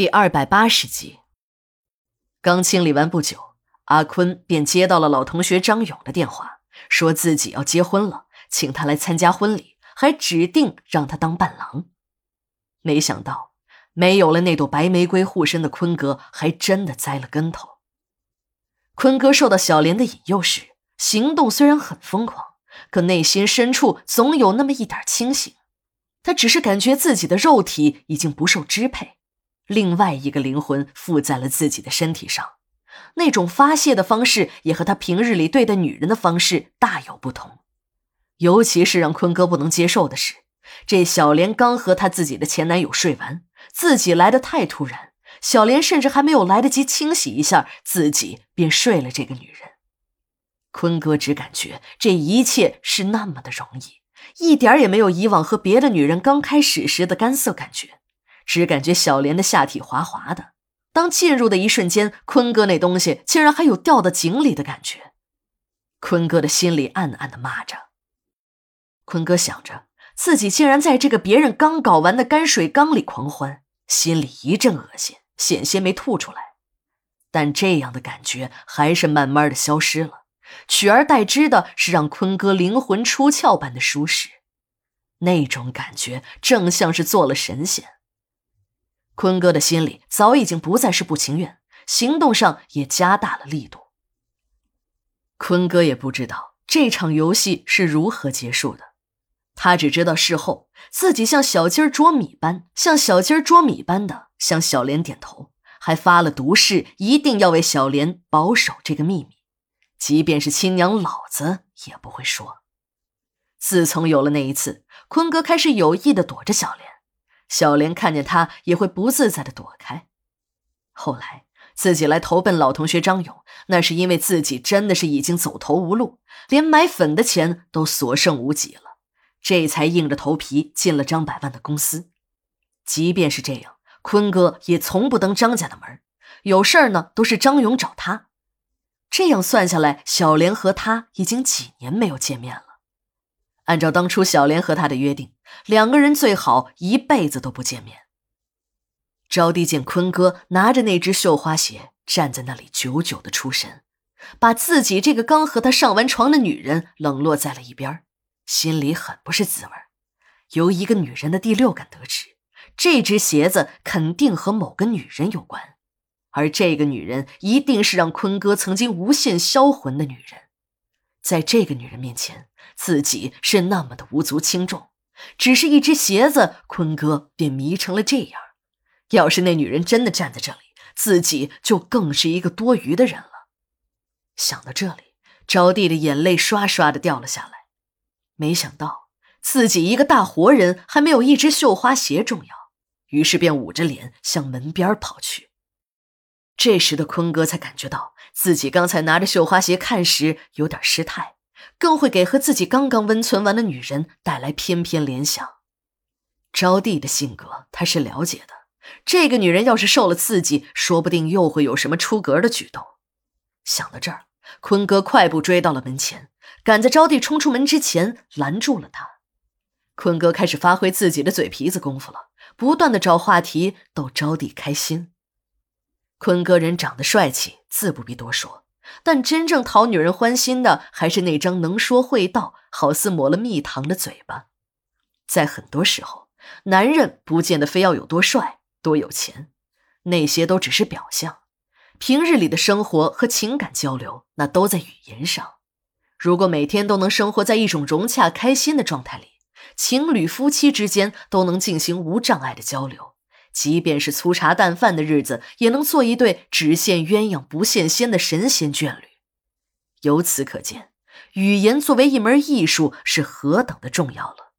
第二百八十集，刚清理完不久，阿坤便接到了老同学张勇的电话，说自己要结婚了，请他来参加婚礼，还指定让他当伴郎。没想到，没有了那朵白玫瑰护身的坤哥，还真的栽了跟头。坤哥受到小莲的引诱时，行动虽然很疯狂，可内心深处总有那么一点清醒。他只是感觉自己的肉体已经不受支配。另外一个灵魂附在了自己的身体上，那种发泄的方式也和他平日里对待女人的方式大有不同。尤其是让坤哥不能接受的是，这小莲刚和他自己的前男友睡完，自己来的太突然，小莲甚至还没有来得及清洗一下，自己便睡了这个女人。坤哥只感觉这一切是那么的容易，一点也没有以往和别的女人刚开始时的干涩感觉。只感觉小莲的下体滑滑的，当进入的一瞬间，坤哥那东西竟然还有掉到井里的感觉。坤哥的心里暗暗的骂着。坤哥想着自己竟然在这个别人刚搞完的泔水缸里狂欢，心里一阵恶心，险些没吐出来。但这样的感觉还是慢慢的消失了，取而代之的是让坤哥灵魂出窍般的舒适，那种感觉正像是做了神仙。坤哥的心里早已经不再是不情愿，行动上也加大了力度。坤哥也不知道这场游戏是如何结束的，他只知道事后自己像小鸡儿捉米般，像小鸡儿捉米般的向小莲点头，还发了毒誓，一定要为小莲保守这个秘密，即便是亲娘老子也不会说。自从有了那一次，坤哥开始有意的躲着小莲。小莲看见他也会不自在的躲开。后来自己来投奔老同学张勇，那是因为自己真的是已经走投无路，连买粉的钱都所剩无几了，这才硬着头皮进了张百万的公司。即便是这样，坤哥也从不登张家的门，有事儿呢都是张勇找他。这样算下来，小莲和他已经几年没有见面了。按照当初小莲和他的约定，两个人最好一辈子都不见面。招娣见坤哥拿着那只绣花鞋站在那里，久久的出神，把自己这个刚和他上完床的女人冷落在了一边，心里很不是滋味。由一个女人的第六感得知，这只鞋子肯定和某个女人有关，而这个女人一定是让坤哥曾经无限销魂的女人。在这个女人面前，自己是那么的无足轻重，只是一只鞋子，坤哥便迷成了这样。要是那女人真的站在这里，自己就更是一个多余的人了。想到这里，招娣的眼泪刷刷的掉了下来。没想到自己一个大活人还没有一只绣花鞋重要，于是便捂着脸向门边跑去。这时的坤哥才感觉到。自己刚才拿着绣花鞋看时有点失态，更会给和自己刚刚温存完的女人带来偏偏联想。招娣的性格他是了解的，这个女人要是受了刺激，说不定又会有什么出格的举动。想到这儿，坤哥快步追到了门前，赶在招娣冲出门之前拦住了她。坤哥开始发挥自己的嘴皮子功夫了，不断的找话题逗招娣开心。坤哥人长得帅气，自不必多说。但真正讨女人欢心的，还是那张能说会道、好似抹了蜜糖的嘴巴。在很多时候，男人不见得非要有多帅、多有钱，那些都只是表象。平日里的生活和情感交流，那都在语言上。如果每天都能生活在一种融洽、开心的状态里，情侣、夫妻之间都能进行无障碍的交流。即便是粗茶淡饭的日子，也能做一对只羡鸳鸯不羡仙的神仙眷侣。由此可见，语言作为一门艺术是何等的重要了。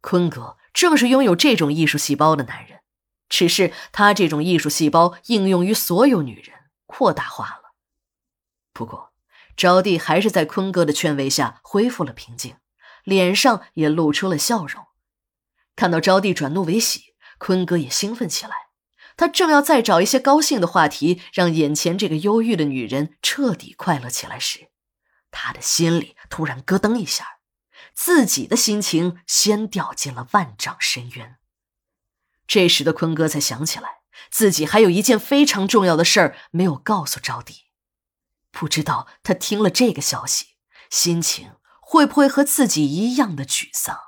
坤哥正是拥有这种艺术细胞的男人，只是他这种艺术细胞应用于所有女人，扩大化了。不过，招娣还是在坤哥的劝慰下恢复了平静，脸上也露出了笑容。看到招娣转怒为喜。坤哥也兴奋起来，他正要再找一些高兴的话题，让眼前这个忧郁的女人彻底快乐起来时，他的心里突然咯噔一下，自己的心情先掉进了万丈深渊。这时的坤哥才想起来，自己还有一件非常重要的事儿没有告诉招娣。不知道他听了这个消息，心情会不会和自己一样的沮丧？